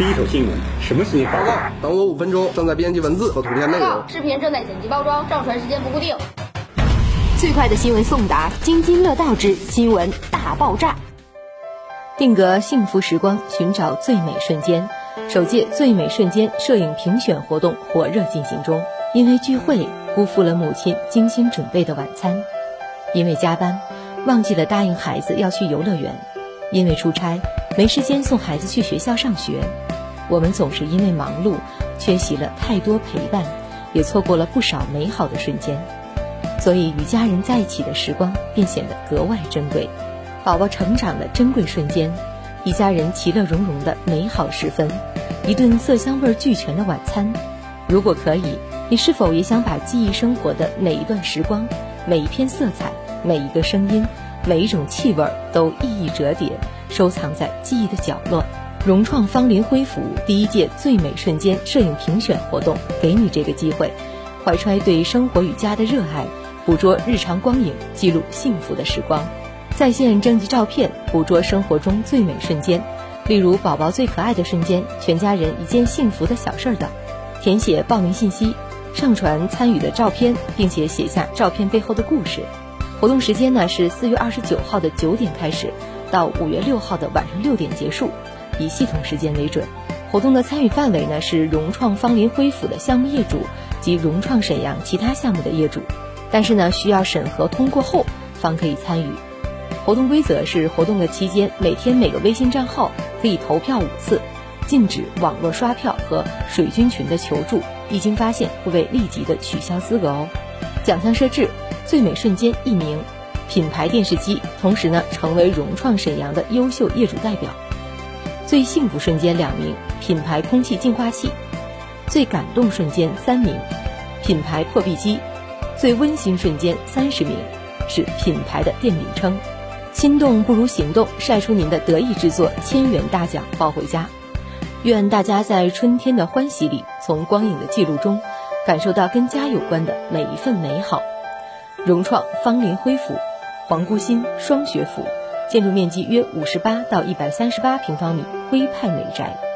第一手新闻，什么新闻？报告，等我五分钟，正在编辑文字和图片内容。视频正在剪辑包装，上传时间不固定。最快的新闻送达，津津乐道之新闻大爆炸。定格幸福时光，寻找最美瞬间。首届最美瞬间摄影评选活动火热进行中。因为聚会，辜负了母亲精心准备的晚餐；因为加班，忘记了答应孩子要去游乐园；因为出差，没时间送孩子去学校上学。我们总是因为忙碌，缺席了太多陪伴，也错过了不少美好的瞬间。所以，与家人在一起的时光便显得格外珍贵。宝宝成长的珍贵瞬间，一家人其乐融融的美好时分，一顿色香味俱全的晚餐。如果可以。你是否也想把记忆生活的每一段时光、每一片色彩、每一个声音、每一种气味都一一折叠，收藏在记忆的角落？融创芳林恢复第一届最美瞬间摄影评选活动，给你这个机会。怀揣对生活与家的热爱，捕捉日常光影，记录幸福的时光。在线征集照片，捕捉生活中最美瞬间，例如宝宝最可爱的瞬间，全家人一件幸福的小事儿等。填写报名信息。上传参与的照片，并且写下照片背后的故事。活动时间呢是四月二十九号的九点开始，到五月六号的晚上六点结束，以系统时间为准。活动的参与范围呢是融创芳林恢复的项目业主及融创沈阳其他项目的业主，但是呢需要审核通过后方可以参与。活动规则是：活动的期间，每天每个微信账号可以投票五次，禁止网络刷票和水军群的求助。一经发现，会被立即的取消资格哦。奖项设置：最美瞬间一名，品牌电视机，同时呢成为融创沈阳的优秀业主代表；最幸福瞬间两名，品牌空气净化器；最感动瞬间三名，品牌破壁机；最温馨瞬间三十名，是品牌的店名称。心动不如行动，晒出您的得意之作，千元大奖抱回家。愿大家在春天的欢喜里，从光影的记录中，感受到跟家有关的每一份美好。融创芳林恢复，皇姑新双学府，建筑面积约五十八到一百三十八平方米，徽派美宅。